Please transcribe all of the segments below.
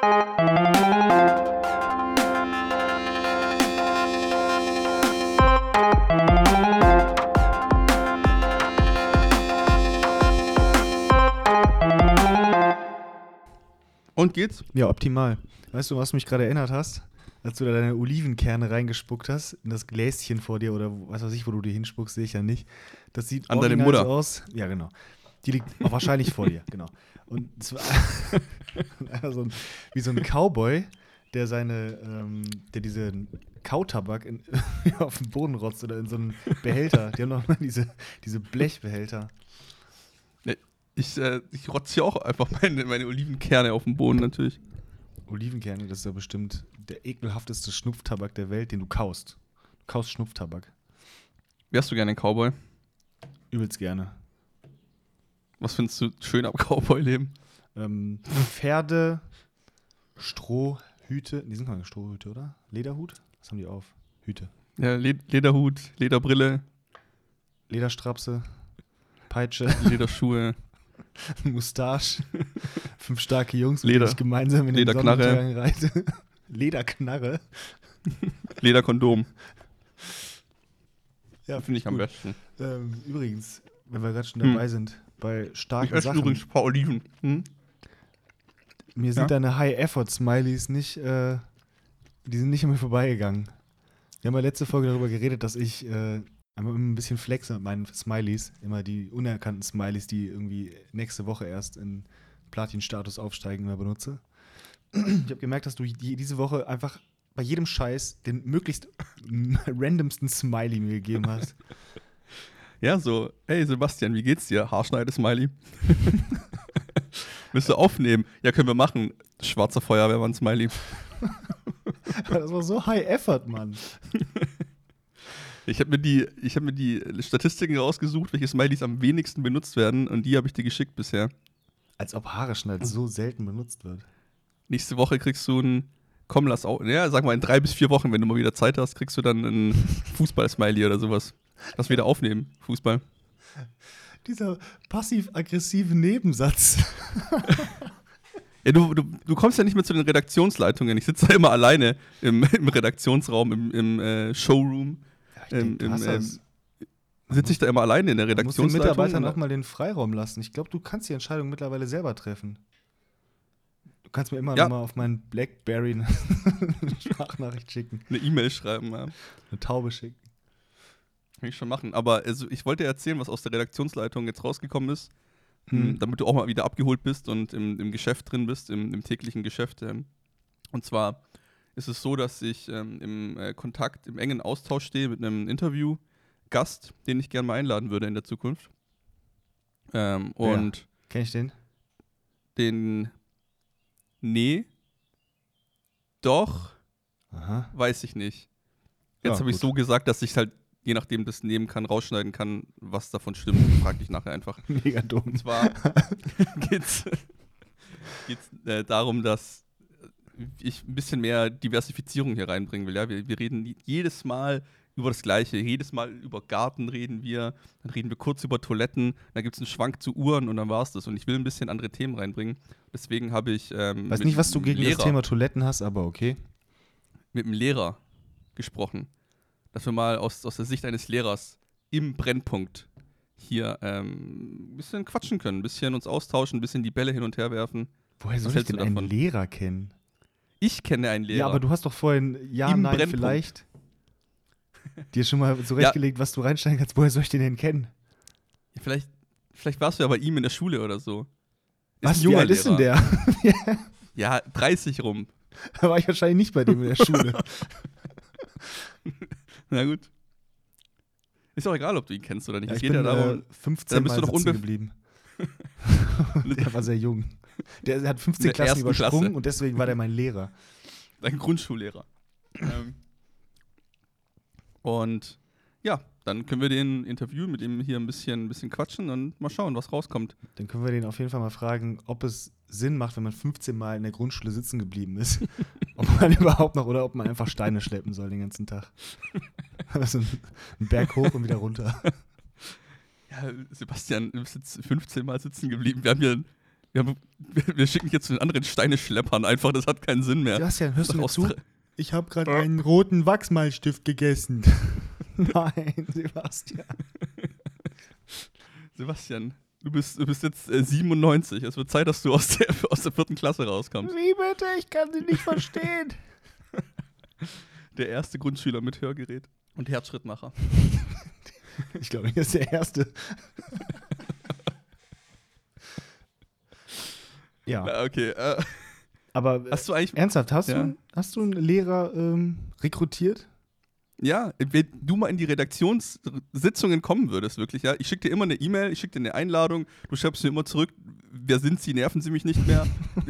Und geht's? Ja, optimal. Weißt du, was du mich gerade erinnert hast? Als du da deine Olivenkerne reingespuckt hast, in das Gläschen vor dir oder was weiß ich, wo du die hinspuckst, sehe ich ja nicht. Das sieht An deine Mutter. aus. Ja, genau. Die liegt auch wahrscheinlich vor dir, genau. Und es war so ein, wie so ein Cowboy, der seine, ähm, der diese Kautabak in, auf den Boden rotzt oder in so einen Behälter. Die haben noch mal diese, diese Blechbehälter. Ich, äh, ich rotze hier auch einfach meine, meine Olivenkerne auf den Boden natürlich. Olivenkerne, das ist ja bestimmt der ekelhafteste Schnupftabak der Welt, den du kaust. Du kaust Schnupftabak. Wärst du gerne ein Cowboy? Übelst gerne. Was findest du schön am Cowboy-Leben? Ähm, Pferde, Strohhüte, die sind keine Strohhüte, oder? Lederhut? Was haben die auf? Hüte. Ja, Le Lederhut, Lederbrille, Lederstrapse, Peitsche, Lederschuhe. Mustache, fünf starke Jungs, mit Leder. denen ich gemeinsam in den Lederknarre. Sonnenuntergang reite. Lederknarre. Lederkondom. Ja, Finde ich am gut. besten. Ähm, übrigens, wenn wir gerade schon Hm. dabei sind, bei Ich starken esse Sachen, übrigens ein paar Oliven. Hm? mir Ja? sind deine High-Effort-Smileys nicht, äh, die sind nicht an mir vorbeigegangen. Wir haben ja letzte Folge darüber geredet, dass ich äh, ein bisschen flexe mit meinen Smileys, immer die unerkannten Smileys, die irgendwie nächste Woche erst in Platin-Status aufsteigen, immer benutze. Ich habe gemerkt, dass du die, diese Woche einfach bei jedem Scheiß den möglichst randomsten Smiley mir gegeben hast. Ja, so, hey Sebastian, wie geht's dir? Haarschneide-Smiley. Willst du aufnehmen? Ja, können wir machen. Schwarzer Feuerwehrmann-Smiley. Das war so High Effort, Mann. Ich habe mir, die- ich hab mir die Statistiken rausgesucht, welche Smileys am wenigsten benutzt werden und die habe ich dir geschickt bisher. Als ob Haare schneiden so selten benutzt wird. Nächste Woche kriegst du ein, komm, lass auch, ja, sag mal, in drei bis vier Wochen, wenn du mal wieder Zeit hast, kriegst du dann ein Fußball-Smiley oder sowas. Lass wieder aufnehmen, Fußball. Dieser passiv-aggressive Nebensatz. Ja, du, du, du kommst ja nicht mehr zu den Redaktionsleitungen. Ich sitze da immer alleine im, im Redaktionsraum, im, im äh, Showroom. Du im, ähm, das. Sitze ich da immer alleine in der Du musst den Redaktionsleitung. Mitarbeitern und- auch mal den Freiraum lassen. Ich glaube, du kannst die Entscheidung mittlerweile selber treffen. Du kannst mir immer Ja. noch mal auf meinen Blackberry eine Sprachnachricht schicken, eine E-Mail schreiben, ja. eine Taube schicken. Kann ich schon machen. Aber also, ich wollte erzählen, was aus der Redaktionsleitung jetzt rausgekommen ist, Hm. m, damit du auch mal wieder abgeholt bist und im, im Geschäft drin bist, im, im täglichen Geschäft. Ähm. Und zwar ist es so, dass ich ähm, im äh, Kontakt, im engen Austausch stehe mit einem Interviewgast, den ich gerne mal einladen würde in der Zukunft. Ähm, Wer? und Kenn ich den? den. Nee. Doch, Aha. weiß ich nicht. Jetzt Ja, habe ich so gesagt, dass ich halt, je nachdem das nehmen kann, rausschneiden kann, was davon stimmt. Frag dich nachher einfach. Mega dumm. Und zwar geht's, geht's äh, darum, dass ich ein bisschen mehr Diversifizierung hier reinbringen will. Ja? Wir, wir reden jedes Mal über das Gleiche. Jedes Mal über Garten reden wir, dann reden wir kurz über Toiletten, dann gibt es einen Schwank zu Uhren und dann war es das. Und ich will ein bisschen andere Themen reinbringen. Deswegen habe ich ähm, Weiß nicht, was du gegen Lehrer, das Thema Toiletten hast, aber okay. mit einem Lehrer gesprochen. Dass wir mal aus, aus der Sicht eines Lehrers im Brennpunkt hier ähm, ein bisschen quatschen können, ein bisschen uns austauschen, ein bisschen die Bälle hin und her werfen. Woher soll ich denn einen? Lehrer kennen? Ich kenne einen Lehrer. Ja, aber du hast doch vorhin ja, Im nein, Brennpunkt. vielleicht dir schon mal zurechtgelegt, was du reinsteigen kannst. Woher soll ich den denn kennen? vielleicht, vielleicht warst du ja bei ihm in der Schule oder so. Ist Was, ein wie alt ist denn der? Ja, 30 rum. da war ich wahrscheinlich nicht bei dem in der Schule. Na gut. Ist auch egal, ob du ihn kennst oder nicht. Ja, ich bin ja darum, äh, 15 dann bist Mal du doch geblieben. der war sehr jung. Der hat 15 In der Klassen übersprungen Klasse. und deswegen war der mein Lehrer. dein Grundschullehrer. ähm, und ja, dann können wir den interviewen, mit ihm hier ein bisschen, ein bisschen quatschen und mal schauen, was rauskommt. Dann können wir den auf jeden Fall mal fragen, ob es Sinn macht, wenn man 15 Mal in der Grundschule sitzen geblieben ist. ob man überhaupt noch oder ob man einfach Steine schleppen soll den ganzen Tag. also einen Berg hoch und wieder runter. Ja, Sebastian, du bist jetzt 15 Mal sitzen geblieben. Wir haben hier wir, wir schicken jetzt zu den anderen Steine-Schleppern einfach, das hat keinen Sinn mehr. Sebastian, hörst du mir zu? Ich habe gerade einen roten Wachsmalstift gegessen. Nein, Sebastian. Sebastian, du bist, du bist jetzt äh, 97. Es wird Zeit, dass du aus der, aus der vierten Klasse rauskommst. Wie bitte? Ich kann sie nicht verstehen. Der erste Grundschüler mit Hörgerät und Herzschrittmacher. Ich glaube, er ist der Erste. ja, Na, okay. Äh, aber hast du eigentlich. ernsthaft, hast, Ja. du, hast du einen Lehrer ähm, rekrutiert? Ja, wenn du mal in die Redaktionssitzungen kommen würdest, wirklich, ja. Ich schicke dir immer eine E-Mail, ich schicke dir eine Einladung, du schreibst mir immer zurück, wer sind sie, nerven sie mich nicht mehr.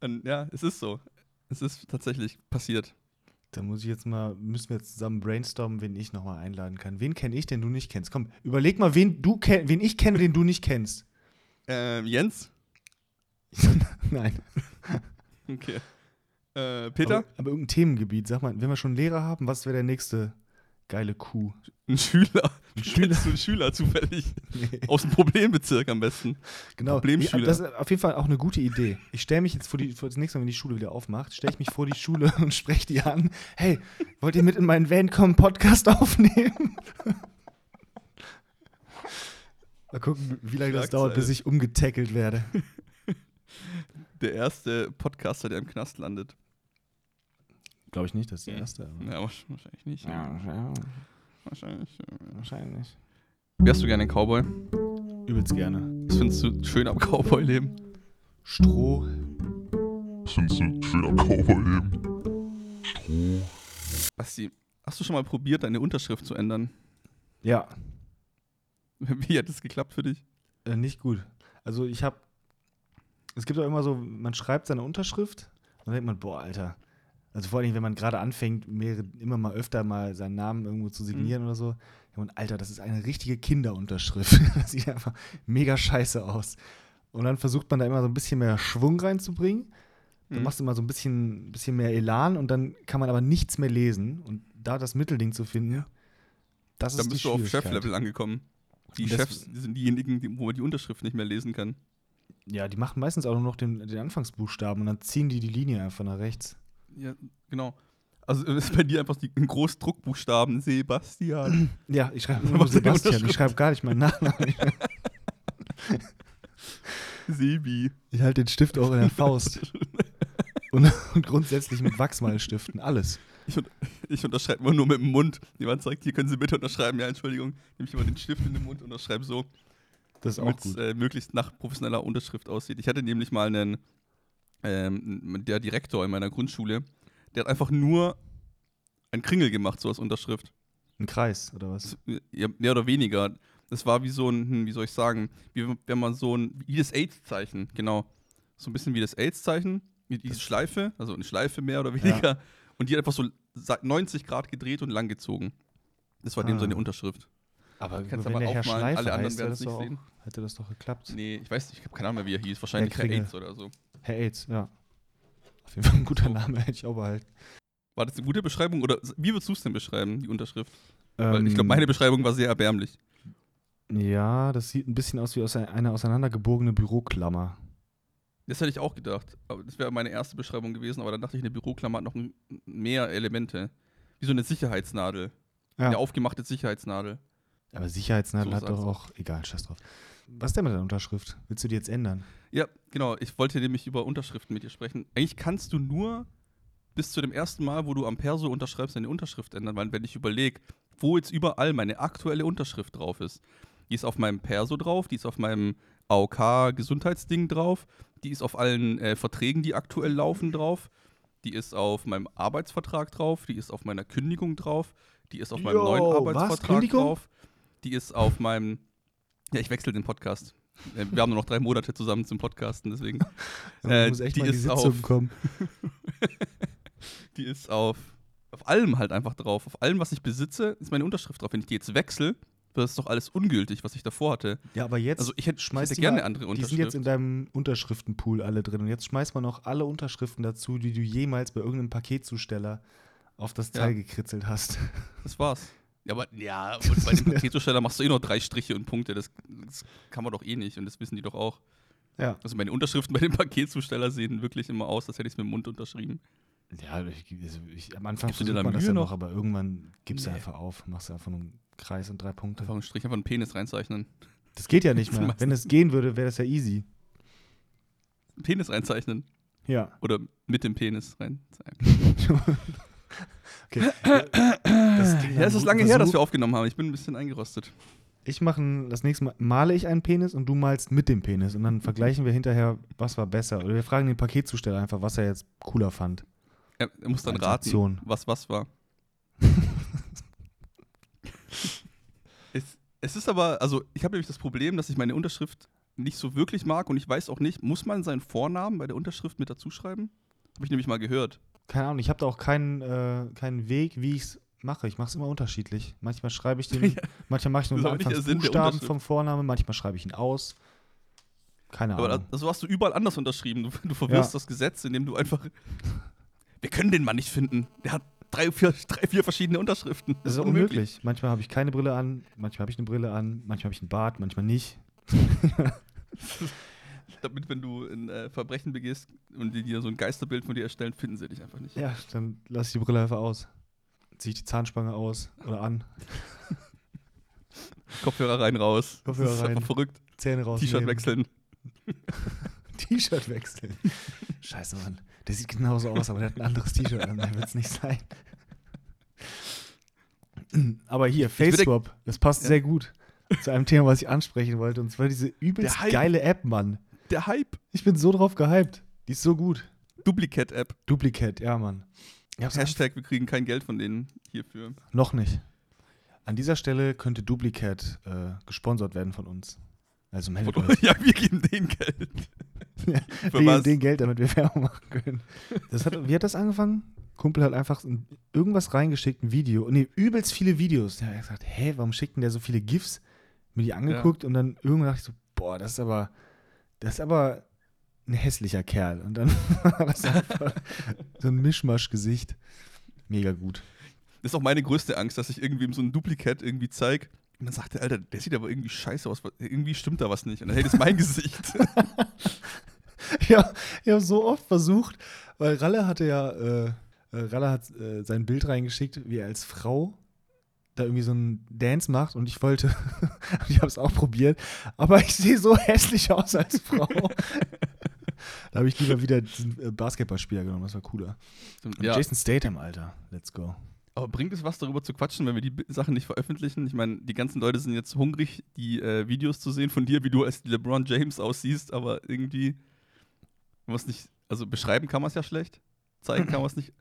Und, ja, es ist so. Es ist tatsächlich passiert. Da muss ich jetzt mal, müssen wir jetzt zusammen brainstormen, wen ich nochmal einladen kann. Wen kenne ich, den du nicht kennst? Komm, überleg mal, wen, du kenn, wen ich kenne, den du nicht kennst. Ähm, Jens? Nein. Okay. Äh, Peter? Aber, aber irgendein Themengebiet. Sag mal, wenn wir schon einen Lehrer haben, was wäre der nächste geile Kuh? Ein Schüler. Ein Schüler? Einen Schüler zufällig? Nee. Aus dem Problembezirk am besten. Genau. Problemschüler. Das ist auf jeden Fall auch eine gute Idee. Ich stelle mich jetzt vor die, vor das nächste Mal, wenn die Schule wieder aufmacht, stelle ich mich vor die Schule und spreche die an. Hey, wollt ihr mit in meinen Van kommen, Podcast aufnehmen? Mal gucken, wie lange das dauert, bis ich umgetackelt werde. Der erste Podcaster, der im Knast landet. Glaube ich nicht, das ist der erste. aber- Ja, wahrsch- wahrscheinlich nicht. Ja, ja, Wahrscheinlich. wahrscheinlich. Wärst du gerne ein Cowboy? Übelst gerne. Was findest du schön am Cowboy-Leben? Stroh. Findest du schön am Cowboy-Leben? Basti, hast du schon mal probiert, deine Unterschrift zu ändern? Ja, Wie hat das geklappt für dich? Äh, nicht gut. Also ich habe, es gibt auch immer so, man schreibt seine Unterschrift und dann denkt man, boah, Alter. Also vor allem, wenn man gerade anfängt, mehrere, immer mal öfter mal seinen Namen irgendwo zu signieren oder so. man, Alter, das ist eine richtige Kinderunterschrift. das sieht einfach mega scheiße aus. Und dann versucht man da immer so ein bisschen mehr Schwung reinzubringen. Dann Mhm. machst du immer so ein bisschen, bisschen mehr Elan und dann kann man aber nichts mehr lesen. Und da das Mittelding zu finden, das Dann ist bist die du auf. Cheflevel angekommen. Die Und Chefs sind diejenigen, die, wo man die Unterschrift nicht mehr lesen kann. Ja, die machen meistens auch nur noch den, den Anfangsbuchstaben und dann ziehen die die Linie einfach nach rechts. Ja, genau. Also ist bei dir einfach die, ein Großdruckbuchstaben Sebastian. Ja, ich schreibe nur Sebastian. Ich schreibe gar nicht meinen Nachnamen. Sebi. Ich halte den Stift auch in der Faust. Und, und grundsätzlich mit Wachsmalstiften. Alles. Ich, ich unterschreibe immer nur mit dem Mund. Jemand sagt, hier können Sie bitte unterschreiben. Ja, Entschuldigung. Nehme ich immer den Stift in den Mund und unterschreibe so, Das damit es äh, möglichst nach professioneller Unterschrift aussieht. Ich hatte nämlich mal einen, ähm, der Direktor in meiner Grundschule, der hat einfach nur ein Kringel gemacht, so als Unterschrift. Ein Kreis, oder was? Ja, mehr oder weniger. Das war wie so ein, hm, wie soll ich sagen, wie wenn- man so ein, wie das AIDS-Zeichen, genau. So ein bisschen wie das AIDS-Zeichen, wie diese Schleife, also eine Schleife mehr oder weniger. Und die hat einfach so sa- 90 Grad gedreht und langgezogen. Das war dem Ah. seine Unterschrift. Aber Kannst wenn aber der Herr Schleifer alle anderen heißt, werden es nicht sehen. hätte das doch geklappt. Nee, ich weiß nicht, ich habe keine Ahnung mehr, wie er hieß. Wahrscheinlich Herr Kringel. AIDS oder so. Herr AIDS, ja. Auf jeden Fall ein guter Name, hätte ich auch behalten. War das eine gute Beschreibung oder wie würdest du es denn beschreiben, die Unterschrift? Weil ich glaube, Ähm, meine Beschreibung war sehr erbärmlich. Ja, das sieht ein bisschen aus wie aus ein- einer auseinandergebogene Büroklammer. Das hätte ich auch gedacht. Aber das wäre meine erste Beschreibung gewesen, aber dann dachte ich, eine Büroklammer hat noch mehr Elemente. Wie so eine Sicherheitsnadel. Ja. Eine aufgemachte Sicherheitsnadel. Aber Sicherheitsnadel So hat doch auch. Egal, scheiß drauf. Was ist denn mit deiner Unterschrift? Willst du die jetzt ändern? Ja, genau. Ich wollte nämlich über Unterschriften mit dir sprechen. Eigentlich kannst du nur bis zu dem ersten Mal, wo du am Perso unterschreibst, deine Unterschrift ändern, weil wenn ich überlege, wo jetzt überall meine aktuelle Unterschrift drauf ist. Die ist auf meinem Perso drauf, die ist auf meinem AOK-Gesundheitsding drauf, die ist auf allen äh, Verträgen, die aktuell laufen, drauf, die ist auf meinem Arbeitsvertrag drauf, die ist auf meiner Kündigung drauf, die ist auf meinem Jo, neuen was? Arbeitsvertrag Kündigung? drauf, die ist auf meinem. Ja, ich wechsle den Podcast. Äh, Wir haben nur noch drei Monate zusammen zum Podcasten, deswegen. Man Äh, muss echt die mal in die ist Sitzung auf- kommen. Die ist auf, auf allem halt einfach drauf. Auf allem, was ich besitze, ist meine Unterschrift drauf. Wenn ich die jetzt wechsle, wird das doch alles ungültig, was ich davor hatte. Ja, aber jetzt Also ich hätte, ich schmeiß hätte die gerne mal- eine andere Die Unterschrift. sind jetzt in deinem Unterschriftenpool alle drin. Und jetzt schmeiß mal noch alle Unterschriften dazu, die du jemals bei irgendeinem Paketzusteller auf das Ja. Teil gekritzelt hast. das war's. Ja, aber ja, und bei dem Paketzusteller machst du eh noch drei Striche und Punkte. Das, das kann man doch eh nicht und das wissen die doch auch. Ja. Also meine Unterschriften bei dem Paketzusteller sehen wirklich immer aus, als hätte ich es mit dem Mund unterschrieben. Ja, ich, also ich, am Anfang du versucht man das Mühe ja noch? aber irgendwann gibst du Nee. einfach auf, machst du einfach einen Kreis und drei Punkte. Einfach einen Strich, einfach einen Penis reinzeichnen. Das geht ja nicht Du mehr. Wenn es gehen würde, wäre das ja easy. Penis reinzeichnen. Ja. Oder mit dem Penis rein. Okay. Das Ja, es ist lange her, dass wir aufgenommen haben. Ich bin ein bisschen eingerostet. Ich mache das nächste Mal, male ich einen Penis und du malst mit dem Penis und dann vergleichen wir hinterher, was war besser. Oder wir fragen den Paketzusteller einfach, was er jetzt cooler fand. Er, er muss dann raten, Aktion. was was war. es, es ist aber, also ich habe nämlich das Problem, dass ich meine Unterschrift nicht so wirklich mag und ich weiß auch nicht, muss man seinen Vornamen bei der Unterschrift mit dazu schreiben? Habe ich nämlich mal gehört. Keine Ahnung, ich habe da auch keinen, äh, keinen Weg, wie ich es mache. Ich mache es immer unterschiedlich. Manchmal schreibe ich den, manchmal mache ich nur Das aber Anfangsbuchstaben Unterschrift. vom Vornamen, manchmal schreibe ich ihn aus. Keine Aber Ahnung. das, das hast du überall anders unterschrieben. Du, du verwirrst Ja. das Gesetz, indem du einfach. Wir können den Mann nicht finden. Der hat drei, vier, drei, vier verschiedene Unterschriften. Das ist unmöglich. Manchmal habe ich keine Brille an, manchmal habe ich eine Brille an, manchmal habe ich einen Bart, manchmal nicht. Damit, wenn du ein äh, Verbrechen begehst und die dir so ein Geisterbild von dir erstellen, finden sie dich einfach nicht. Ja, dann lasse ich die Brille einfach aus. Ziehe ich die Zahnspange aus oder an. Kopfhörer rein, raus. Kopfhörer das ist rein. einfach verrückt. Zähne raus. T-Shirt wechseln. T-Shirt wechseln. Scheiße, Mann. Der sieht genauso aus, aber der hat ein anderes T-Shirt an. Der wird es nicht sein. Aber hier, FaceSwap, das passt Ja. sehr gut zu einem Thema, was ich ansprechen wollte. Und zwar diese übelst geile App, Mann. Der Hype. Ich bin so drauf gehypt. Die ist so gut. Duplicate-App. Duplicate, ja, Mann. Hashtag, wir kriegen kein Geld von denen hierfür. Noch nicht. An dieser Stelle könnte Duplicate äh, gesponsert werden von uns. Also meldet euch. ja, wir geben denen Geld. Wir Für geben was? denen Geld, damit wir Werbung machen können. Das hat, wie hat das angefangen? Kumpel hat einfach ein, irgendwas reingeschickt, ein Video. Nee, übelst viele Videos. Der hat gesagt, hä, warum schickt denn der so viele GIFs? Mir die angeguckt und dann irgendwann dachte ich so, boah, das ist aber, das ist aber ein hässlicher Kerl. Und dann war das einfach so ein Mischmasch-Gesicht. Mega gut. Das ist auch meine größte Angst, dass ich irgendwem so ein Duplikat irgendwie zeige. Und dann sagt der, Alter, der sieht aber irgendwie scheiße aus. Irgendwie stimmt da was nicht. Und dann, hey, das ist mein Gesicht. Ja, ich habe so oft versucht, weil Ralle hatte ja, äh, äh, Ralle hat äh, sein Bild reingeschickt, wie er als Frau da irgendwie so einen Dance macht und ich wollte, ich habe es auch probiert, aber ich sehe so hässlich aus als Frau. da habe ich lieber wieder diesen äh, Basketballspieler genommen, das war cooler. Ja, Jason Statham, Alter, let's go. aber bringt es was, darüber zu quatschen, wenn wir die Sachen nicht veröffentlichen? Ich meine, die ganzen Leute sind jetzt hungrig, die äh, Videos zu sehen von dir, wie du als LeBron James aussiehst, aber irgendwie, es nicht, also beschreiben kann man es ja schlecht, zeigen kann man es nicht.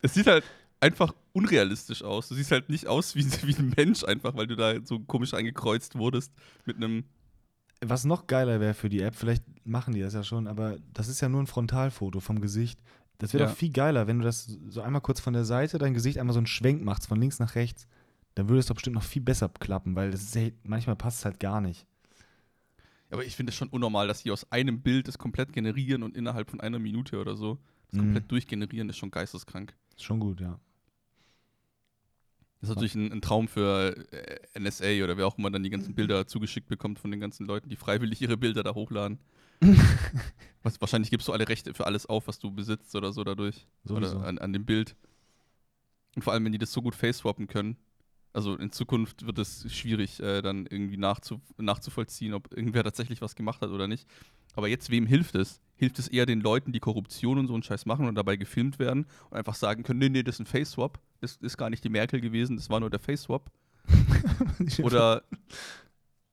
Es sieht halt einfach unrealistisch aus. Du siehst halt nicht aus wie, wie ein Mensch einfach, weil du da so komisch eingekreuzt wurdest mit einem Was noch geiler wäre für die App, vielleicht machen die das ja schon, aber das ist ja nur ein Frontalfoto vom Gesicht. Das wäre Ja. doch viel geiler, wenn du das so einmal kurz von der Seite, dein Gesicht einmal so einen Schwenk machst, von links nach rechts. Dann würde es doch bestimmt noch viel besser klappen, weil das ist ja, manchmal passt es halt gar nicht. Aber ich finde es schon unnormal, dass die aus einem Bild das komplett generieren und innerhalb von einer Minute oder so das Mhm. komplett durchgenerieren, ist schon geisteskrank. Ist schon gut, ja. Das ist natürlich ein, ein Traum für äh, NSA oder wer auch immer dann die ganzen Bilder zugeschickt bekommt von den ganzen Leuten, die freiwillig ihre Bilder da hochladen. was, wahrscheinlich gibst du alle Rechte für alles auf, was du besitzt oder so dadurch. Sowieso. Oder an, an dem Bild. Und vor allem, wenn die das so gut face-swappen können. Also in Zukunft wird es schwierig, äh, dann irgendwie nachzu nachzuvollziehen, ob irgendwer tatsächlich was gemacht hat oder nicht. Aber jetzt, wem hilft es? Hilft es eher den Leuten, die Korruption und so einen Scheiß machen und dabei gefilmt werden und einfach sagen können, nee, nee, das ist ein Face-Swap. Das ist gar nicht die Merkel gewesen, das war nur der Face-Swap. Oder,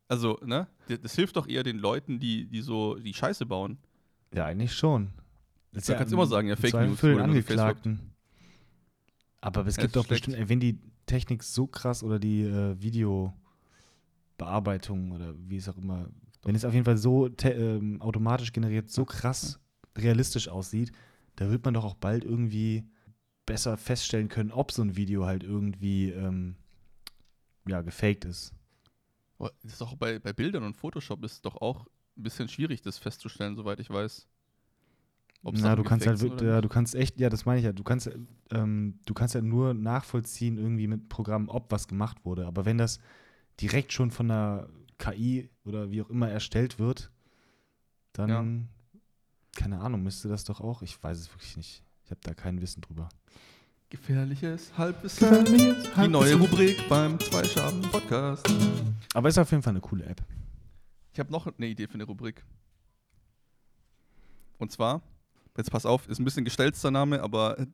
also, ne? Das hilft doch eher den Leuten, die, die so die Scheiße bauen. Ja, eigentlich schon. Das Da kannst du immer sagen, ja, Fake News für den. Angeklagten. Aber es Ja, gibt ist doch schlecht. bestimmt, wenn die Technik so krass oder die äh, Videobearbeitung oder wie es auch immer, wenn es auf jeden Fall so ähm, automatisch generiert, so krass realistisch aussieht, da wird man doch auch bald irgendwie besser feststellen können, ob so ein Video halt irgendwie ähm, ja, gefaked ist. Das ist doch bei, bei Bildern und Photoshop ist es doch auch ein bisschen schwierig, das festzustellen, soweit ich weiß. Ob Na, du kannst halt, ja, du kannst echt, ja, das meine ich ja, du kannst, ähm, du kannst ja nur nachvollziehen irgendwie mit Programmen, ob was gemacht wurde. Aber wenn das direkt schon von einer KI oder wie auch immer erstellt wird, dann, keine Ahnung, müsste das doch auch, ich weiß es wirklich nicht. Ich habe da kein Wissen drüber. Gefährliches Halbwissen. Die neue Rubrik beim Zwei-Schaben-Podcast. Aber ist auf jeden Fall eine coole App. Ich habe noch eine Idee für eine Rubrik. Und zwar, jetzt pass auf, ist ein bisschen gestelzter Name, aber äh,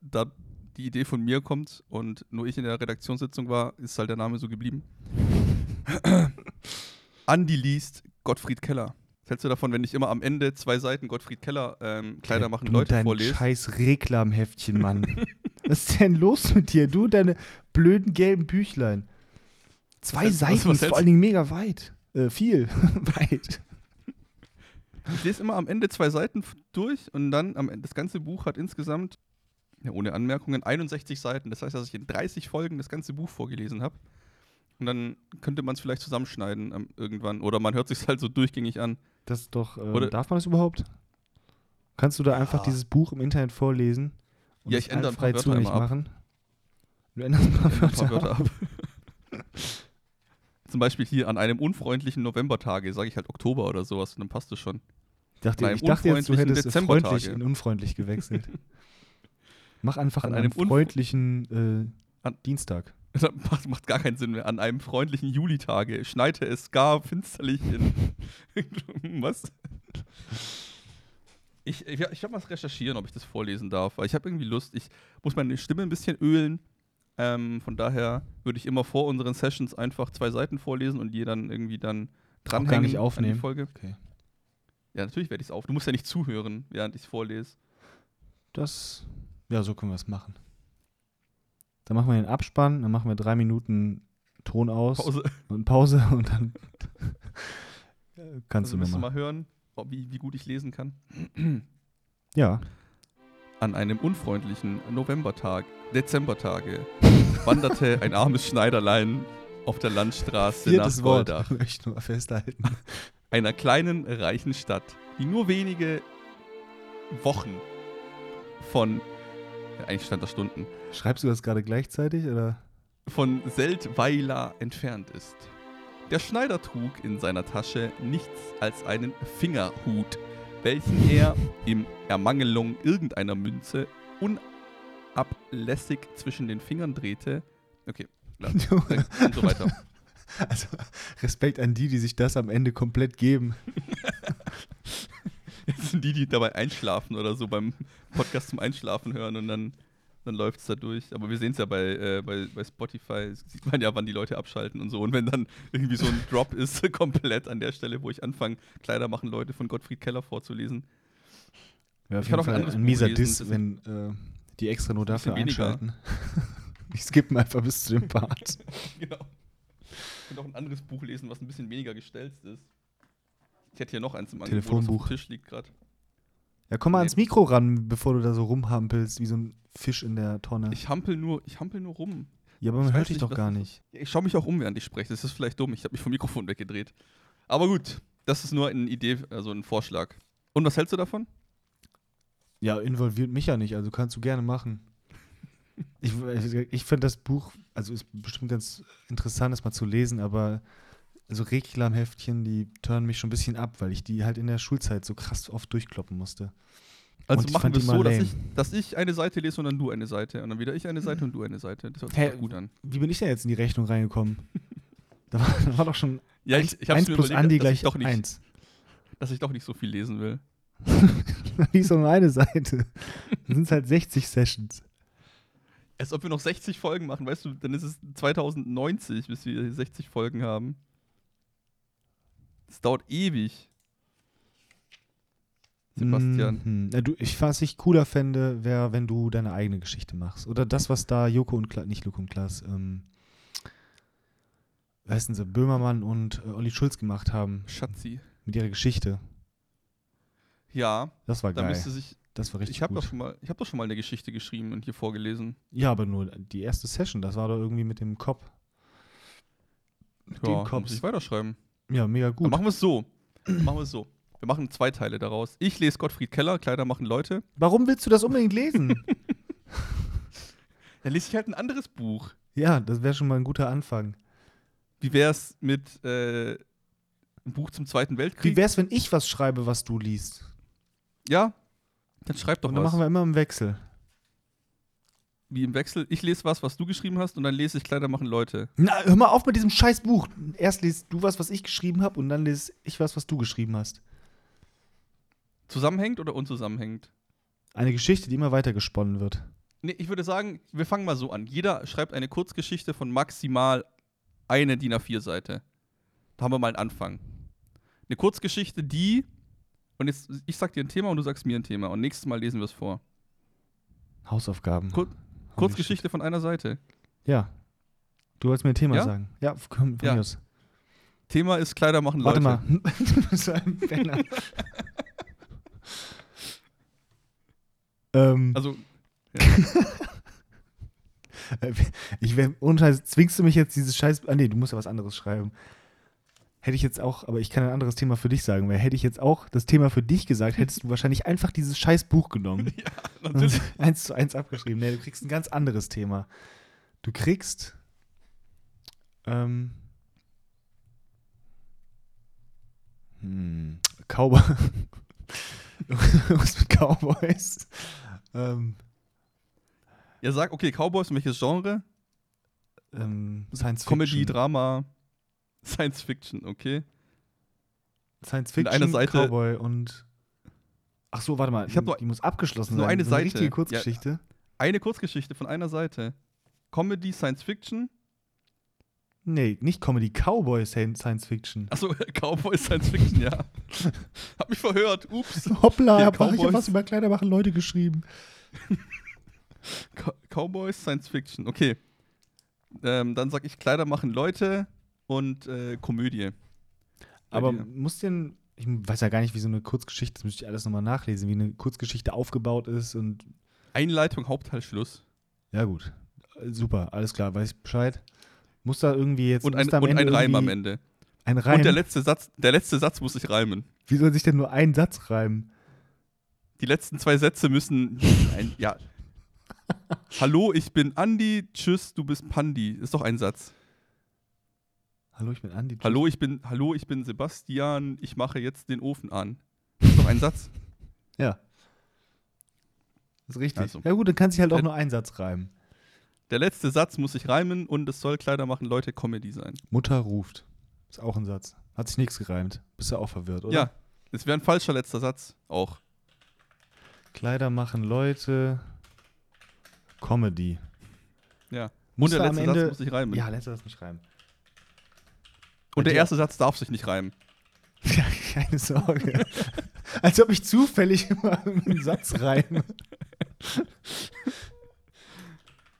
da die Idee von mir kommt und nur ich in der Redaktionssitzung war, ist halt der Name so geblieben. Andi liest Gottfried Keller. Was hältst du davon, wenn ich immer am Ende zwei Seiten Gottfried Keller ähm, Kleider machen du Leute dein vorlese? scheiß Reklamheftchen, Mann. was ist denn los mit dir? Du und deine blöden gelben Büchlein. Zwei Was- was- Seiten, was ist vor allen Dingen mega weit. Äh, viel. weit. Ich lese immer am Ende zwei Seiten durch und dann am Ende, das ganze Buch hat insgesamt, ja, ohne Anmerkungen, 61 Seiten. Das heißt, dass ich in 30 Folgen das ganze Buch vorgelesen habe. Und dann könnte man es vielleicht zusammenschneiden ähm, irgendwann. Oder man hört sich halt so durchgängig an. Das ist doch, Oder- darf man das überhaupt? Kannst du da einfach Ja. dieses Buch im Internet vorlesen? Und Ja, ich ändere ein frei Wörter zugänglich machen? Du änderst ein paar Ein Wörter, Wörter ab. ab. Zum Beispiel hier an einem unfreundlichen Novembertage sage ich halt Oktober oder sowas und dann passt es schon. Ich dachte, ich dachte jetzt, du hättest freundlich in unfreundlich gewechselt. Mach einfach An an, einem freundlichen äh, An- Dienstag. Das macht, macht gar keinen Sinn mehr. An einem freundlichen Julitage schneite es gar finsterlich in. was? Ich, ich, ich werde mal recherchieren, ob ich das vorlesen darf, weil ich habe irgendwie Lust. Ich muss meine Stimme ein bisschen ölen. Ähm, von daher würde ich immer vor unseren Sessions einfach zwei Seiten vorlesen und die dann irgendwie dann dranhängen nicht an aufnehmen? die Folge. Okay. Ja, natürlich werde ich es auf. Du musst ja nicht zuhören, während ich es vorlese. Das, ja, so können wir es machen. Dann machen wir den Abspann, dann machen wir drei Minuten Ton aus Pause. und Pause und dann kannst Also du nochmal. mal hören, wie, wie gut ich lesen kann. Ja, An einem unfreundlichen Novembertag, Dezembertage, wanderte ein armes Schneiderlein auf der Landstraße viertes nach Wort, Goldach, möchte ich nur festhalten. einer kleinen, reichen Stadt, die nur wenige Wochen von, eigentlich stand da Stunden, Schreibst du das gerade gleichzeitig oder? von Seldweiler entfernt ist. Der Schneider trug in seiner Tasche nichts als einen Fingerhut, welchen er im Ermangelung irgendeiner Münze unablässig zwischen den Fingern drehte. Okay, klar. und so weiter. Also Respekt an die, die sich das am Ende komplett geben. Jetzt sind die, die dabei einschlafen oder so beim Podcast zum Einschlafen hören und dann, dann läuft es da durch. Aber wir sehen es ja bei, äh, bei, bei Spotify, sieht man ja, wann die Leute abschalten und so. Und wenn dann irgendwie so ein Drop ist, komplett an der Stelle, wo ich anfange, Kleider machen Leute von Gottfried Keller vorzulesen. Auf Ich kann auch ein ein mieser Diss, wenn äh, die extra nur dafür einschalten. Die skippen einfach bis zu dem Part. genau. Ich könnte auch ein anderes Buch lesen, was ein bisschen weniger gestelzt ist. Ich hätte hier noch eins im Telefonbuch. Tisch liegt gerade. Ja, komm mal Nee, ans Mikro ran, bevor du da so rumhampelst, wie so ein Fisch in der Tonne. Ich hampel nur, ich hampel nur rum. ja, aber ich man hört dich doch gar nicht. Ich schaue mich auch um, während ich spreche. Das ist vielleicht dumm. Ich habe mich vom Mikrofon weggedreht. Aber gut, das ist nur eine Idee, also ein Vorschlag. Und was hältst du davon? Ja, involviert mich ja nicht, also kannst du gerne machen. Ich, ich finde das Buch, also ist bestimmt ganz interessant, das mal zu lesen, aber so Reklamheftchen, die turnen mich schon ein bisschen ab, weil ich die halt in der Schulzeit so krass oft durchkloppen musste. Also Und machen wir es so, dass ich, dass ich eine Seite lese und dann du eine Seite. Und dann wieder ich eine Seite und du eine Seite. Das hört sich doch gut an. Wie bin ich denn jetzt in die Rechnung reingekommen? da, war, da war doch schon Ja, eins, ich, ich hab's eins mir plus überlegt, Andi gleich ich doch nicht, eins. dass ich doch nicht so viel lesen will. Ist doch nur eine Seite. Dann sind es halt 60 Sessions. Als ob wir noch 60 Folgen machen, weißt du, dann ist es 2090, bis wir 60 Folgen haben. Das dauert ewig. Sebastian. Mhm. Ja, du, ich, was ich cooler fände, wäre, wenn du deine eigene Geschichte machst. Oder das, was da Joko und Klaas, nicht Joko und Klaas, ähm, heißen sie, Böhmermann und äh, Olli Schulz gemacht haben Schatzi. mit ihrer Geschichte. Ja, Das war geil. sich. Das war richtig Ich habe gut. doch, schon mal- ich hab doch schon mal eine Geschichte geschrieben und hier vorgelesen. Ja, aber nur die erste Session, das war doch irgendwie mit dem Kopf. Mit Ja, den muss Cops. ich weiterschreiben. Ja, mega Dann gut. machen wir es so. machen wir es so. Wir machen zwei Teile daraus. Ich lese Gottfried Keller, Kleider machen Leute. Warum willst du das unbedingt lesen? Dann lese ich halt ein anderes Buch. ja, das wäre schon mal ein guter Anfang. Wie wär's mit äh, einem Buch zum Zweiten Weltkrieg? Wie wär's, wenn ich was schreibe, was du liest? ja, dann schreib doch Und dann was. machen wir immer im Wechsel. Wie im Wechsel. Ich lese was, was du geschrieben hast, und dann lese ich Kleider machen Leute. Na, hör mal auf mit diesem scheiß Buch. Erst liest du was, was ich geschrieben habe, und dann lese ich was, was du geschrieben hast. Zusammenhängt oder unzusammenhängend? Eine Geschichte, die immer weiter gesponnen wird. Nee, ich würde sagen, wir fangen mal so an. Jeder schreibt eine Kurzgeschichte von maximal eine DIN A4-Seite. Da haben wir mal einen Anfang. Eine Kurzgeschichte, die. Und jetzt, ich sag dir ein Thema und du sagst mir ein Thema. Und nächstes Mal lesen wir es vor. Hausaufgaben. Kur Kurzgeschichte von einer Seite. Ja. Du wolltest mir ein Thema Ja? sagen. Ja, komm, von Ja. aus. Thema ist Kleider machen Warte Leute. mal. du bist so ein Penner. ähm, Also, Äh, Ich wär, ohne Scheiß, zwingst du mich jetzt dieses Scheiß. Ah, nee, du musst ja was anderes schreiben. Hätte ich jetzt auch, aber ich kann ein anderes Thema für dich sagen, weil hätte ich jetzt auch das Thema für dich gesagt, hättest du wahrscheinlich einfach dieses scheiß Buch genommen. natürlich. Und eins zu eins abgeschrieben. Nee, du kriegst ein ganz anderes Thema. Du kriegst. Ähm. Hm, Cowboy. Was mit Cowboys? Ähm, Ja, sag, okay, Cowboys, welches Genre? ähm, Science Comedy, Fiction. Drama, Science Fiction, okay. Science Fiction, einer Seite- Cowboy und. Ach so, warte mal. Ich nur- die muss abgeschlossen nur sein. eine so Seite. richtige Ja. Kurzgeschichte. Eine Kurzgeschichte von einer Seite. Comedy, Science Fiction. Nee, nicht Comedy, Cowboy Science Fiction. Achso, Cowboys, Science Fiction, ja. Hab mich verhört, ups. Hoppla, Ja, hab, ich hab was über Kleider machen Leute geschrieben. Co- Cowboys, Science Fiction, okay. Ähm, dann sag ich Kleider machen Leute und äh, Komödie. Aber dir. muss denn, ich weiß ja gar nicht, wie so eine Kurzgeschichte, das müsste ich alles nochmal nachlesen, wie eine Kurzgeschichte aufgebaut ist und Einleitung, Hauptteil, Schluss. ja gut, super, alles klar, weiß ich Bescheid. Muss da irgendwie jetzt Und ein, und ein Reim am Ende. Ein Reim? Und der letzte Satz, der letzte Satz muss sich reimen. wie soll sich denn nur ein Satz reimen? Die letzten zwei Sätze müssen. Ein, ja. Hallo, ich bin Andi. Tschüss, du bist Pandi. Ist doch ein Satz. Hallo, ich bin Andi. Hallo, ich bin, hallo, ich bin Sebastian. Ich mache jetzt den Ofen an. Ist doch ein Satz. Ja. Das ist richtig. Also. ja gut, dann kann sich halt auch Der- nur ein Satz reimen. Der letzte Satz muss sich reimen und es soll Kleider machen, Leute, Comedy sein. Mutter ruft. Ist auch ein Satz. Hat sich nichts gereimt. Bist du auch verwirrt, oder? Ja, es wäre ein falscher letzter Satz. Auch. Kleider machen Leute. Comedy. Ja. Muss und der da am letzte Ende. Satz muss sich reimen. ja, letzter Satz muss reimen. Und der erste Satz darf sich nicht reimen. Ja, keine Sorge. Als ob ich zufällig immer einen Satz reime.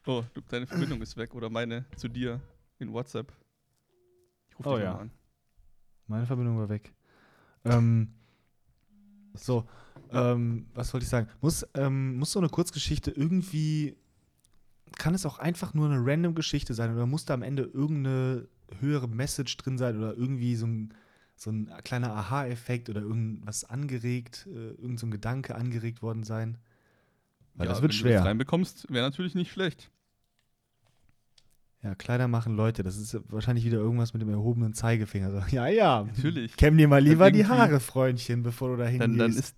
Oh, du, deine Verbindung ist weg oder meine zu dir in WhatsApp. Ich rufe Oh dich ja. nochmal an. Meine Verbindung war weg. Ähm, so, ähm, was wollte ich sagen? Muss, ähm, muss so eine Kurzgeschichte irgendwie, kann es auch einfach nur eine random Geschichte sein oder muss da am Ende irgendeine höhere Message drin sein oder irgendwie so ein, so ein kleiner Aha-Effekt oder irgendwas angeregt, äh, irgend so ein Gedanke angeregt worden sein? Weil ja, das wird wenn schwer. du das reinbekommst, wäre natürlich nicht schlecht. Ja, Kleider machen Leute, das ist wahrscheinlich wieder irgendwas mit dem erhobenen Zeigefinger. So, ja, ja, Natürlich. kämm dir mal lieber die Haare, Freundchen, bevor du da hingehst. Dann, dann ist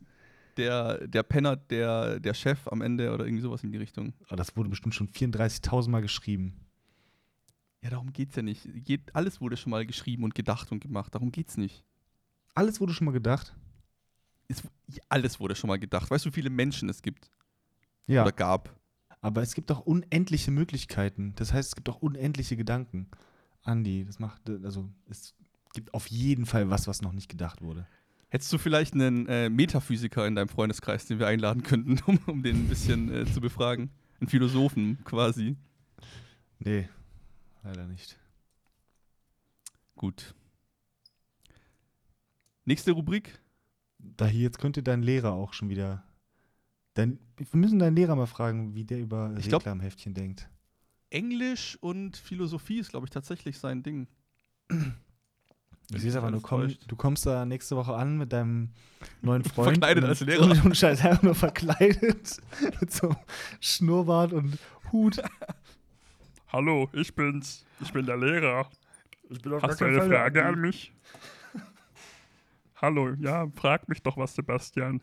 der, der Penner der, der Chef am Ende oder irgendwie sowas in die Richtung. Oh, das wurde bestimmt schon 34.000 Mal geschrieben. Ja, darum geht's ja nicht. Alles wurde schon mal geschrieben und gedacht und gemacht. Darum geht's nicht. Alles wurde schon mal gedacht. Es, alles wurde schon mal gedacht. Weißt du, wie viele Menschen es gibt Ja, oder gab? aber es gibt doch unendliche Möglichkeiten. Das heißt, es gibt auch unendliche Gedanken. Andi, das macht, also es gibt auf jeden Fall was, was noch nicht gedacht wurde. Hättest du vielleicht einen äh, Metaphysiker in deinem Freundeskreis, den wir einladen könnten, um, um den ein bisschen äh, zu befragen? Einen Philosophen quasi. Nee, leider nicht. Gut. Nächste Rubrik. Da hier, jetzt könnte dein Lehrer auch schon wieder. Dein, wir müssen deinen Lehrer mal fragen, wie der über Ich glaub- Reklamheftchen denkt. Englisch und Philosophie ist, glaube ich, tatsächlich sein Ding. Sehe es aber, du, komm, du kommst da nächste Woche an mit deinem neuen Freund. Verkleidet als Lehrer. Und, und scheiß einfach nur verkleidet. mit so Schnurrbart und Hut. Hallo, ich bin's. Ich bin der Lehrer. Ich bin auf Hast du eine Frage an mich? Hallo, ja, frag mich doch was, Sebastian.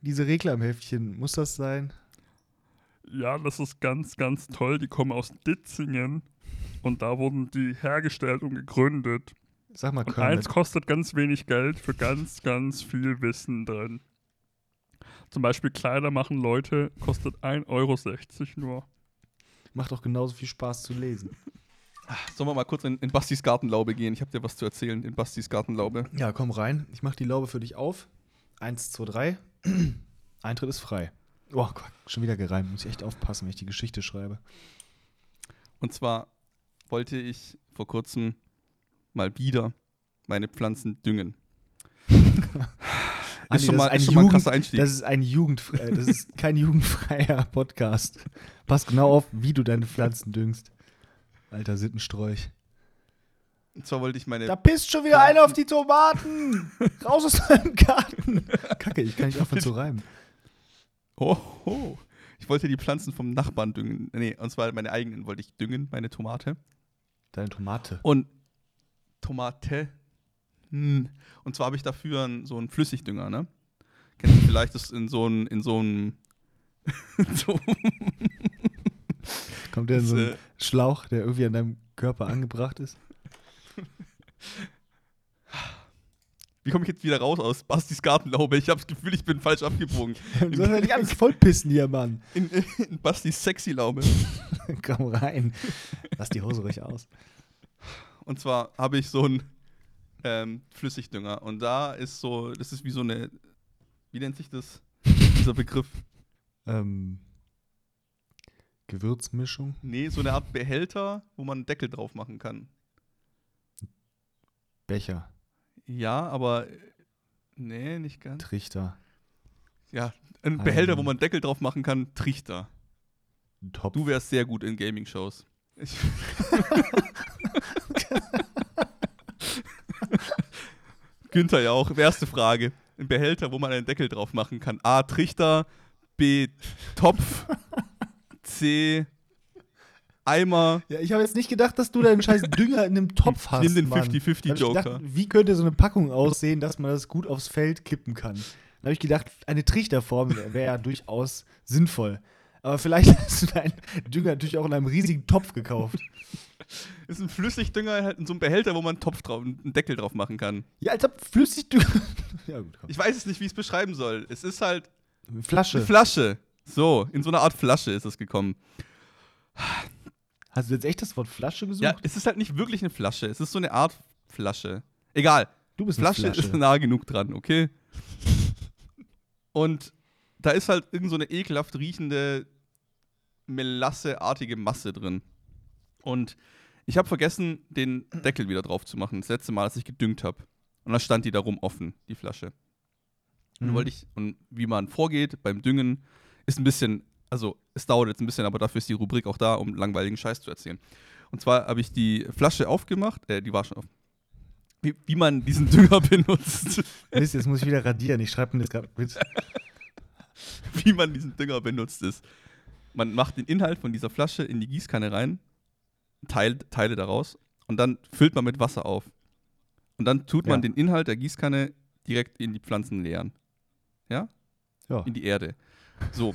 Diese Regler im Heftchen, muss das sein? Ja, das ist ganz, ganz toll. Die kommen aus Ditzingen und da wurden die hergestellt und gegründet. Sag mal, Und Kermit. eins kostet ganz wenig Geld für ganz, ganz viel Wissen drin. Zum Beispiel Kleider machen Leute kostet 1,60 Euro nur. Macht doch genauso viel Spaß zu lesen. Sollen wir mal kurz in, in Bastis Gartenlaube gehen? Ich habe dir was zu erzählen in Bastis Gartenlaube. Ja, komm rein. Ich mach die Laube für dich auf. Eins, zwei, drei. Eintritt ist frei. Oh Gott, schon wieder gereimt. Muss ich echt aufpassen, wenn ich die Geschichte schreibe. Und zwar wollte ich vor kurzem mal wieder meine Pflanzen düngen. Andi, schon das mal, ein ist schon mal ein Jugend- krasser Einstieg. Das ist ein jugendfrei, das ist kein jugendfreier Podcast. Pass genau auf, wie du deine Pflanzen düngst. Alter Sittenstrolch. Und zwar wollte ich meine. Da pisst schon wieder einer auf die Tomaten. Raus aus deinem Garten. Kacke, ich kann nicht aufhören zu reimen. Oh, oh. Ich wollte die Pflanzen vom Nachbarn düngen. Nee, und zwar meine eigenen wollte ich düngen, meine Tomate. Deine Tomate. Und Tomate. Und zwar habe ich dafür einen, so einen Flüssigdünger, ne? Kennst du vielleicht das in so einem, in so einem. so, Kommt der in so äh, Schlauch, der irgendwie an deinem Körper angebracht ist? wie komme ich jetzt wieder raus aus Bastis Gartenlaube? Ich habe das Gefühl, ich bin falsch abgebogen. Du sollst ja nicht alles vollpissen hier, Mann. In, in Bastis Sexy-Laube. Komm rein. Lass die Hose ruhig aus. Und zwar habe ich so einen ähm, Flüssigdünger. Und da ist so, das ist wie so eine, wie nennt sich das? Dieser Begriff. Ähm, Gewürzmischung. Nee, so eine Art Behälter, wo man einen Deckel drauf machen kann. Becher. Ja, aber nee, nicht ganz. Trichter. Ja, ein Behälter, wo man einen Deckel drauf machen kann, Trichter. Topf. Du wärst sehr gut in Gaming-Shows. Ich- Günther ja auch. Erste Frage. Ein Behälter, wo man einen Deckel drauf machen kann. A. Trichter. B. Topf. C. Eimer. Ja, ich habe jetzt nicht gedacht, dass du deinen scheiß Dünger in einem Topf hast. nehm den Mann. 50-50 Da hab ich gedacht, Joker. Wie könnte so eine Packung aussehen, dass man das gut aufs Feld kippen kann? Da habe ich gedacht, eine Trichterform wäre wär ja durchaus sinnvoll. Aber vielleicht hast du deinen Dünger natürlich auch in einem riesigen Topf gekauft. Ist ein Flüssigdünger halt in so einem Behälter, wo man einen Topf drauf, einen Deckel drauf machen kann. Ja, als ob Flüssigdünger. ja, gut, komm. Ich weiß es nicht, wie ich es beschreiben soll. Es ist halt Flasche. eine Flasche. So, in so einer Art Flasche ist es gekommen. Hast du jetzt echt das Wort Flasche gesucht? Ja, es ist halt nicht wirklich eine Flasche. Es ist so eine Art Flasche. Egal. du bist eine Flasche, Flasche. ist nah genug dran, okay? Und da ist halt irgend so eine ekelhaft riechende, melasseartige Masse drin. Und ich habe vergessen, den Deckel wieder drauf zu machen. Das letzte Mal, als ich gedüngt habe. Und da stand die darum offen, die Flasche. Und Mhm. dann wollte ich, und wie man vorgeht beim Düngen, ist ein bisschen, also es dauert jetzt ein bisschen, aber dafür ist die Rubrik auch da, um langweiligen Scheiß zu erzählen. Und zwar habe ich die Flasche aufgemacht, äh, die war schon auf. Wie, wie man diesen Dünger benutzt. Mist, jetzt muss ich wieder radieren. Ich schreibe mir das gerade mit. wie man diesen Dünger benutzt ist. Man macht den Inhalt von dieser Flasche in die Gießkanne rein, teilt Teile daraus und dann füllt man mit Wasser auf. Und dann tut man Ja. den Inhalt der Gießkanne direkt in die Pflanzen leeren. Ja? Ja. In die Erde. So.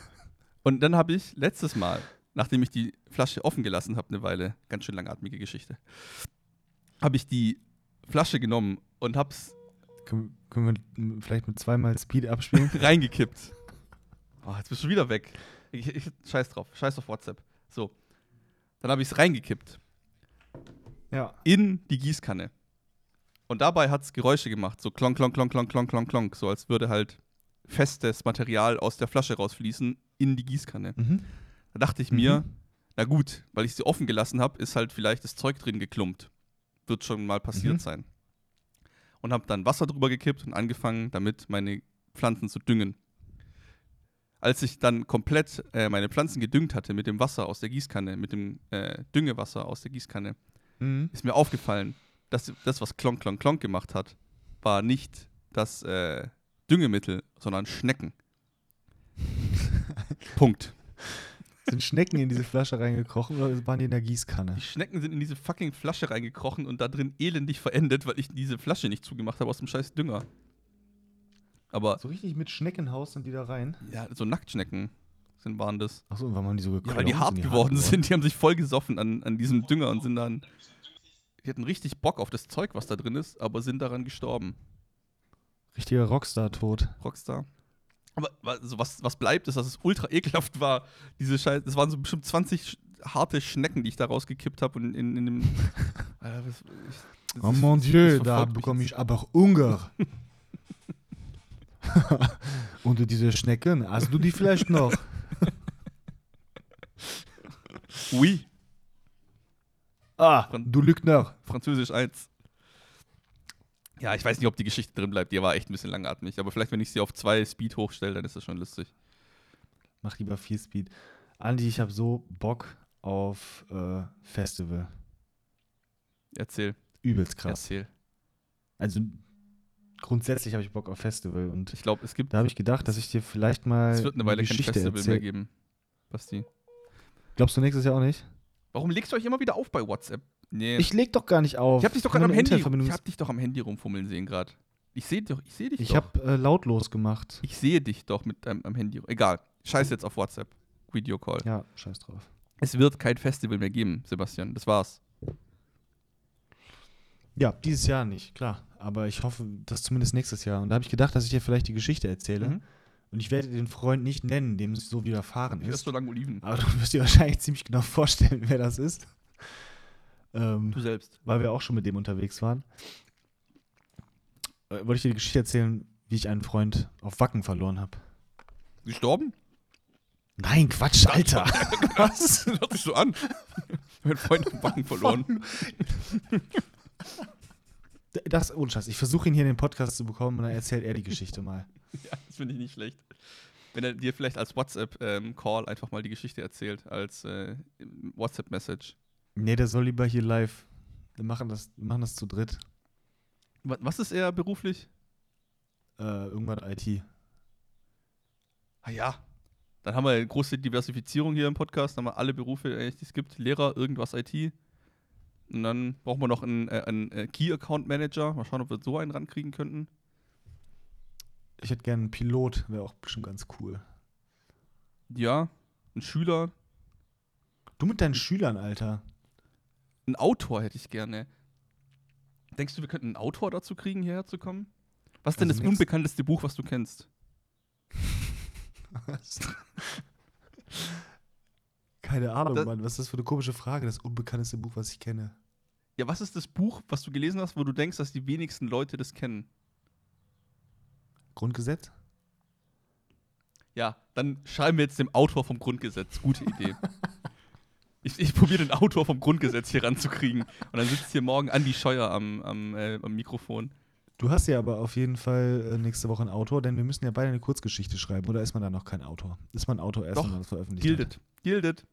Und dann habe ich letztes Mal, nachdem ich die Flasche offen gelassen habe, eine Weile, ganz schön langatmige Geschichte, habe ich die Flasche genommen und habe es Können, können wir vielleicht mit zweimal Speed abspielen? reingekippt. Oh, jetzt bist du wieder weg. Ich, ich, scheiß drauf. Scheiß auf WhatsApp. So. Dann habe ich es reingekippt. ja. In die Gießkanne. Und dabei hat es Geräusche gemacht. So klonk, klonk, klonk, klonk, klonk, klonk, klonk. So als würde halt festes Material aus der Flasche rausfließen in die Gießkanne. Mhm. Da dachte ich mir, Mhm. na gut, weil ich sie offen gelassen habe, ist halt vielleicht das Zeug drin geklumpt. Wird schon mal passiert Mhm. sein. Und habe dann Wasser drüber gekippt und angefangen, damit meine Pflanzen zu düngen. Als ich dann komplett äh, meine Pflanzen gedüngt hatte mit dem Wasser aus der Gießkanne, mit dem äh, Düngewasser aus der Gießkanne, Mhm. ist mir aufgefallen, das, das, was Klonk, Klonk, Klonk gemacht hat, war nicht das äh, Düngemittel, sondern Schnecken. Punkt. Sind Schnecken in diese Flasche reingekrochen oder waren die in der Gießkanne? Die Schnecken sind in diese fucking Flasche reingekrochen und da drin elendig verendet, weil ich diese Flasche nicht zugemacht habe aus dem scheiß Dünger. Aber So richtig mit Schneckenhaus sind die da rein? ja, so Nacktschnecken sind, waren das. Achso, und warum haben die so geklont? Ja, weil die hart geworden sind. Die haben sich voll gesoffen an, an diesem Dünger und sind dann. Die hatten richtig Bock auf das Zeug, was da drin ist, aber sind daran gestorben. Richtiger Rockstar-Tod. Rockstar. Aber also was, was bleibt, ist, dass es ultra ekelhaft war. Diese Scheiße. Das waren so bestimmt 20 sch harte Schnecken, die ich da rausgekippt habe und in, in dem. Alter, was, ich, Oh mon Dieu, da bekomme ich aber Hunger. und diese Schnecken, hast du die vielleicht noch? Oui, Ah, du Lügner. Französisch 1. Ja, ich weiß nicht, ob die Geschichte drin bleibt. Die war echt ein bisschen langatmig. Aber vielleicht, wenn ich sie auf zwei Speed hochstelle, dann ist das schon lustig. Mach lieber viel Speed. Andi, ich habe so Bock auf äh, Festival. Erzähl. Übelst krass. Erzähl. Also grundsätzlich habe ich Bock auf Festival und Ich glaube, es gibt. da habe ich gedacht, dass ich dir vielleicht mal Es wird eine Weile kein Geschichte Festival mehr erzähl. geben. Basti. Glaubst du nächstes Jahr auch nicht? Warum legst du euch immer wieder auf bei WhatsApp? Nee. Ich leg doch gar nicht auf. Ich hab dich doch gerade am Handy. Ich hab dich doch am Handy rumfummeln sehen gerade. Ich sehe dich, ich sehe dich Ich doch. habe äh, lautlos gemacht. ich sehe dich doch mit deinem am Handy. Egal. Scheiß jetzt auf WhatsApp. Video Call. Ja, scheiß drauf. Es wird kein Festival mehr geben, Sebastian. Das war's. Ja, dieses Jahr nicht, klar. Aber ich hoffe, dass zumindest nächstes Jahr. Und da habe ich gedacht, dass ich dir vielleicht die Geschichte erzähle. Mhm. Und ich werde den Freund nicht nennen, dem es so widerfahren Das ist ist. so lang Oliven. Aber du wirst dir wahrscheinlich ziemlich genau vorstellen, wer das ist. Ähm, Du selbst. weil wir auch schon mit dem unterwegs waren. Äh, wollte ich dir die Geschichte erzählen, wie ich einen Freund auf Wacken verloren habe. Gestorben? Nein, Quatsch, Alter. Was? Hört sich so an. Mein Freund im Backen verloren. Das, ohne Scheiß. Ich versuche ihn hier in den Podcast zu bekommen und dann erzählt er die Geschichte mal. Ja, das finde ich nicht schlecht. Wenn er dir vielleicht als WhatsApp-Call einfach mal die Geschichte erzählt, als äh, WhatsApp-Message. Nee, der soll lieber hier live. Wir machen das, wir machen das zu dritt. Wa- Was ist er beruflich? Äh, irgendwann IT. Ah ja. Dann haben wir eine große Diversifizierung hier im Podcast. Dann haben wir alle Berufe, eigentlich, die es gibt. Lehrer, irgendwas IT. Und dann brauchen wir noch einen, äh, einen äh, Key Account Manager. Mal schauen, ob wir so einen rankriegen könnten. Ich hätte gerne einen Pilot, wäre auch bestimmt ganz cool. Ja. Ein Schüler. Du mit deinen Schülern, Alter. Ein Autor hätte ich gerne. Denkst du, wir könnten einen Autor dazu kriegen, hierher zu kommen? Was ist denn Also das nix- unbekannteste Buch, was du kennst? Keine Ahnung, Das- Mann. Was ist das für eine komische Frage? Das unbekannteste Buch, was ich kenne. Ja, was ist das Buch, was du gelesen hast, wo du denkst, dass die wenigsten Leute das kennen? Grundgesetz? Ja, dann schreiben wir jetzt dem Autor vom Grundgesetz. Gute Idee. ich ich probiere den Autor vom Grundgesetz hier ranzukriegen. Und dann sitzt hier morgen Andi Scheuer am, am, äh, am Mikrofon. Du hast ja aber auf jeden Fall äh, nächste Woche einen Autor, denn wir müssen ja beide eine Kurzgeschichte schreiben. Oder ist man da noch kein Autor? Ist man Autor erst, Doch, wenn man das veröffentlicht Gildet. Gildet.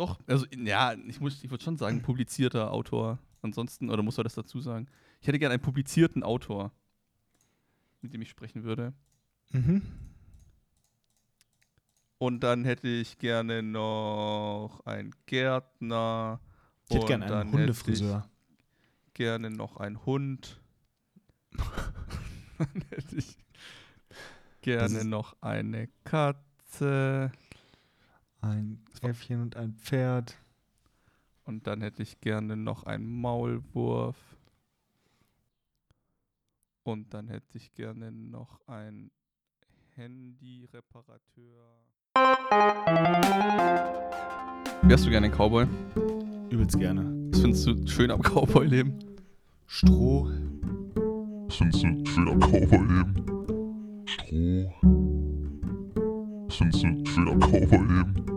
Doch, also ja, ich, muss- ich würde schon sagen, publizierter Autor. Ansonsten, oder muss er das dazu sagen? Ich hätte gerne einen publizierten Autor, mit dem ich sprechen würde. Mhm. Und dann hätte ich gerne noch einen Gärtner. Ich hätte gerne einen Hundefriseur. Gerne noch einen Hund. dann hätte ich gerne noch eine Katze. Ein Äffchen und ein Pferd. Und dann hätte ich gerne noch einen Maulwurf. Und dann hätte ich gerne noch einen Handy-Reparateur. Wärst du gerne ein Cowboy? Übelst gerne. Was findest du schön am Cowboy-Leben? Stroh. Was findest du schön am Cowboy-Leben? Stroh. Was findest du schön am Cowboy-Leben?